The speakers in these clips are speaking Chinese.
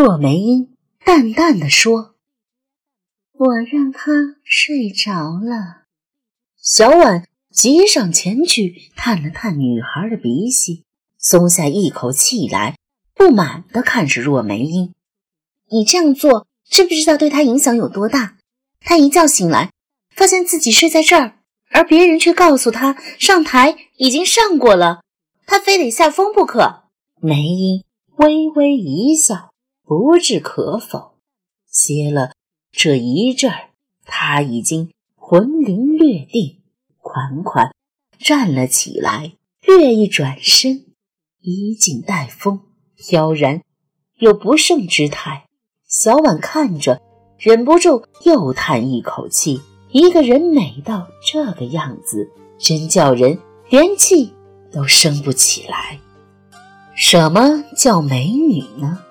若梅英淡淡的说：“我让他睡着了。”小婉急上前去探了探女孩的鼻息，松下一口气来，不满的看着若梅英：“你这样做，知不知道对他影响有多大？他一觉醒来，发现自己睡在这儿，而别人却告诉他上台已经上过了，他非得下风不可。”梅英微微一笑。不置可否。歇了这一阵儿，他已经魂灵略定，款款站了起来，略一转身，衣襟带风，飘然有不胜之态。小婉看着，忍不住又叹一口气：一个人美到这个样子，真叫人连气都生不起来。什么叫美女呢？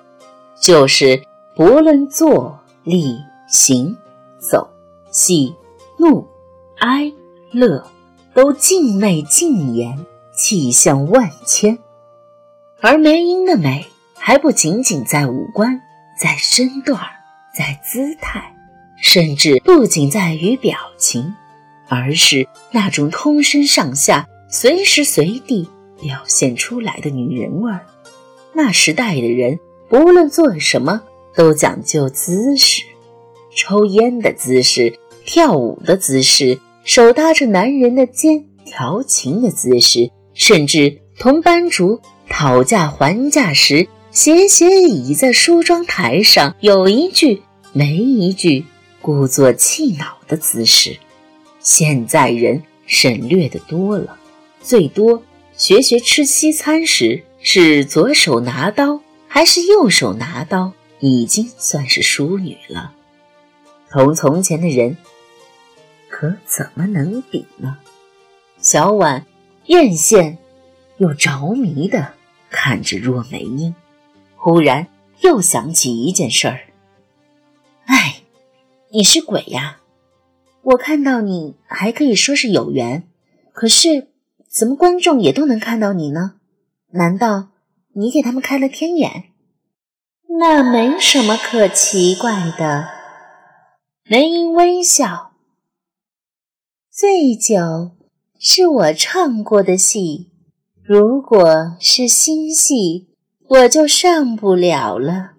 就是不论坐、立、行、走、喜、怒、哀、乐，都静媚静颜，气象万千。而梅英的美还不仅仅在五官，在身段，在姿态，甚至不仅在于表情，而是那种通身上下、随时随地表现出来的女人味儿。那时代的人。不论做什么，都讲究姿势，抽烟的姿势，跳舞的姿势，手搭着男人的肩调情的姿势，甚至同班主讨价还价时，斜斜倚在梳妆台上，有一句没一句，故作气恼的姿势。现在人省略的多了，最多学学吃西餐时是左手拿刀。还是右手拿刀，已经算是淑女了。同从前的人，可怎么能比呢？小婉艳羡又着迷的看着若梅英，忽然又想起一件事儿。哎，你是鬼呀！我看到你还可以说是有缘，可是怎么观众也都能看到你呢？难道？你给他们开了天眼，那没什么可奇怪的。梅英微笑。醉酒是我唱过的戏，如果是新戏，我就上不了了。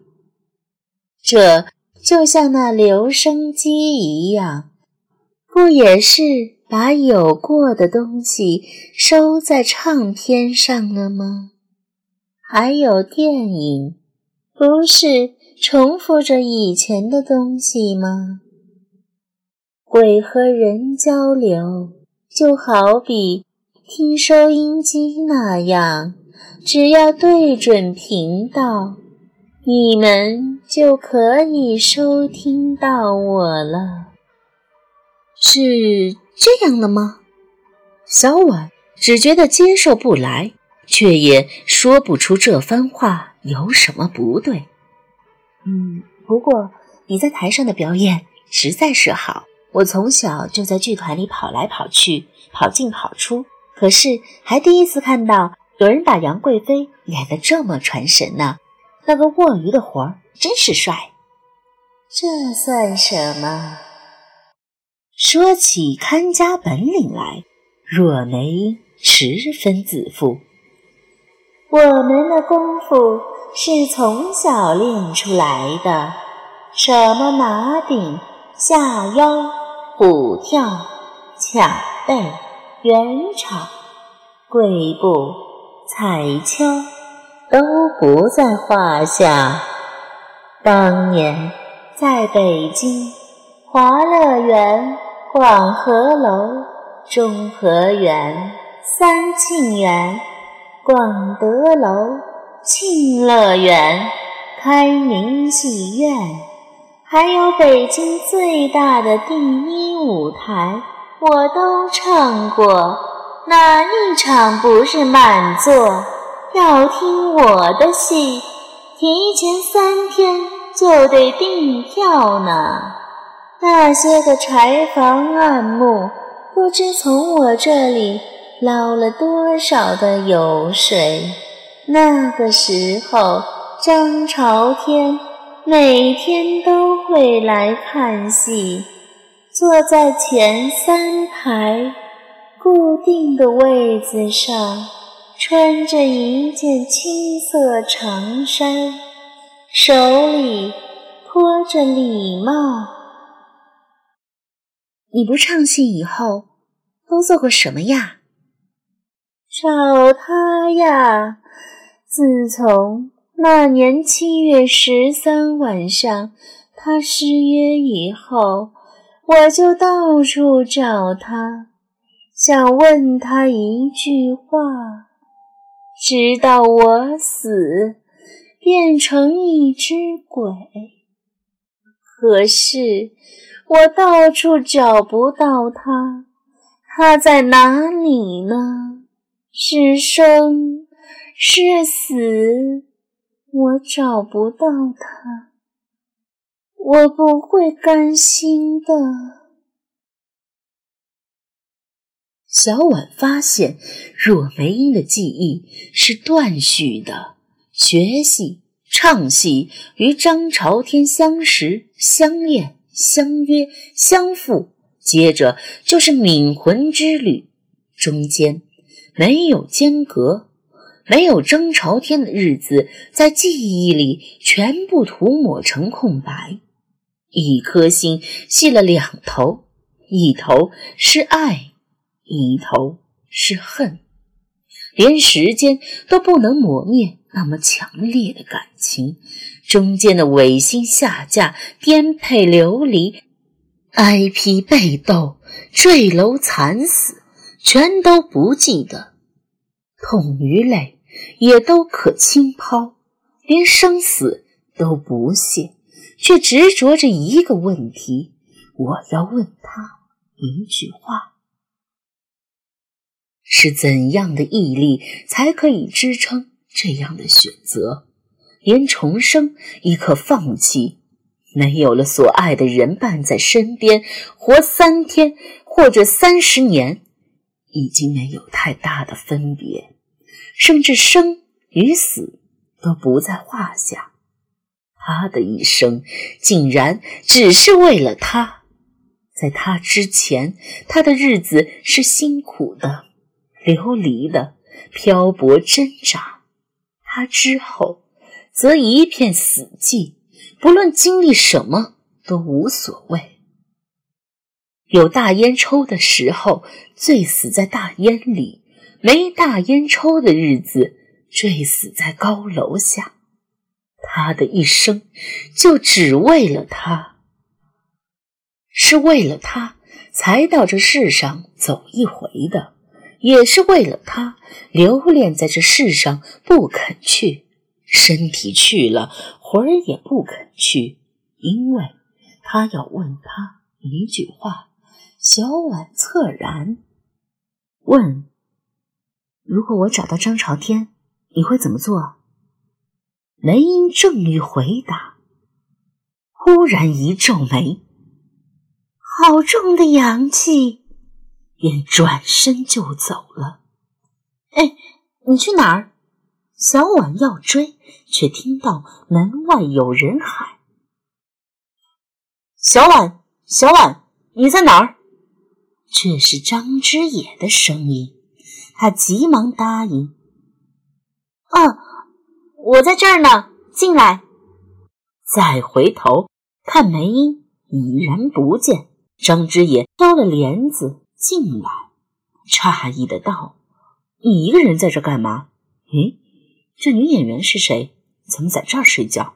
这就像那留声机一样，不也是把有过的东西收在唱片上了吗？还有电影，不是重复着以前的东西吗？鬼和人交流，就好比听收音机那样，只要对准频道，你们就可以收听到我了。是这样的吗？小婉只觉得接受不来。却也说不出这番话有什么不对。嗯，不过你在台上的表演实在是好。我从小就在剧团里跑来跑去，跑进跑出，可是还第一次看到有人把杨贵妃演得这么传神呢。那个卧鱼的活儿真是帅。这算什么？说起看家本领来，若梅十分自负。我们的功夫是从小练出来的，什么拿顶、下腰、虎跳、抢背、圆场、跪步、踩跷都不在话下。当年在北京华乐园、广和楼、中和园、三庆园。广德楼、庆乐园、开明戏院，还有北京最大的第一舞台，我都唱过。哪一场不是满座？要听我的戏，提前三天就得订票呢。那些个柴房暗幕，不知从我这里。捞了多少的油水？那个时候，张朝天每天都会来看戏，坐在前三排固定的位子上，穿着一件青色长衫，手里托着礼帽。你不唱戏以后都做过什么呀？找他呀！自从那年七月十三晚上他失约以后，我就到处找他，想问他一句话，直到我死，变成一只鬼。可是我到处找不到他，他在哪里呢？是生是死，我找不到他，我不会甘心的。小婉发现，若梅英的记忆是断续的，学戏、唱戏与张朝天相识、相恋、相约、相负，接着就是泯魂之旅，中间。没有间隔，没有争朝天的日子，在记忆里全部涂抹成空白。一颗心系了两头，一头是爱，一头是恨，连时间都不能磨灭那么强烈的感情。中间的违心下嫁、颠沛流离、挨批被斗、坠楼惨死。全都不记得，痛与泪也都可轻抛，连生死都不屑，却执着着一个问题：我要问他一句话。是怎样的毅力才可以支撑这样的选择？连重生亦可放弃？没有了所爱的人伴在身边，活三天或者三十年。已经没有太大的分别，甚至生与死都不在话下。他的一生竟然只是为了他，在他之前，他的日子是辛苦的、流离的、漂泊挣扎；他之后，则一片死寂，不论经历什么都无所谓。有大烟抽的时候，醉死在大烟里；没大烟抽的日子，醉死在高楼下。他的一生就只为了他，是为了他才到这世上走一回的，也是为了他留恋在这世上不肯去。身体去了，魂儿也不肯去，因为他要问他一句话。小婉侧然问：“如果我找到张朝天，你会怎么做？”雷音正欲回答，忽然一皱眉，好重的阳气，便转身就走了。哎，你去哪儿？小婉要追，却听到门外有人喊：“小婉，小婉，你在哪儿？”这是张之野的声音，他急忙答应：“嗯，我在这儿呢，进来。”再回头看梅英，已然不见。张之野挑了帘子进来，诧异的道：“你一个人在这干嘛？咦，这女演员是谁？怎么在这儿睡觉？”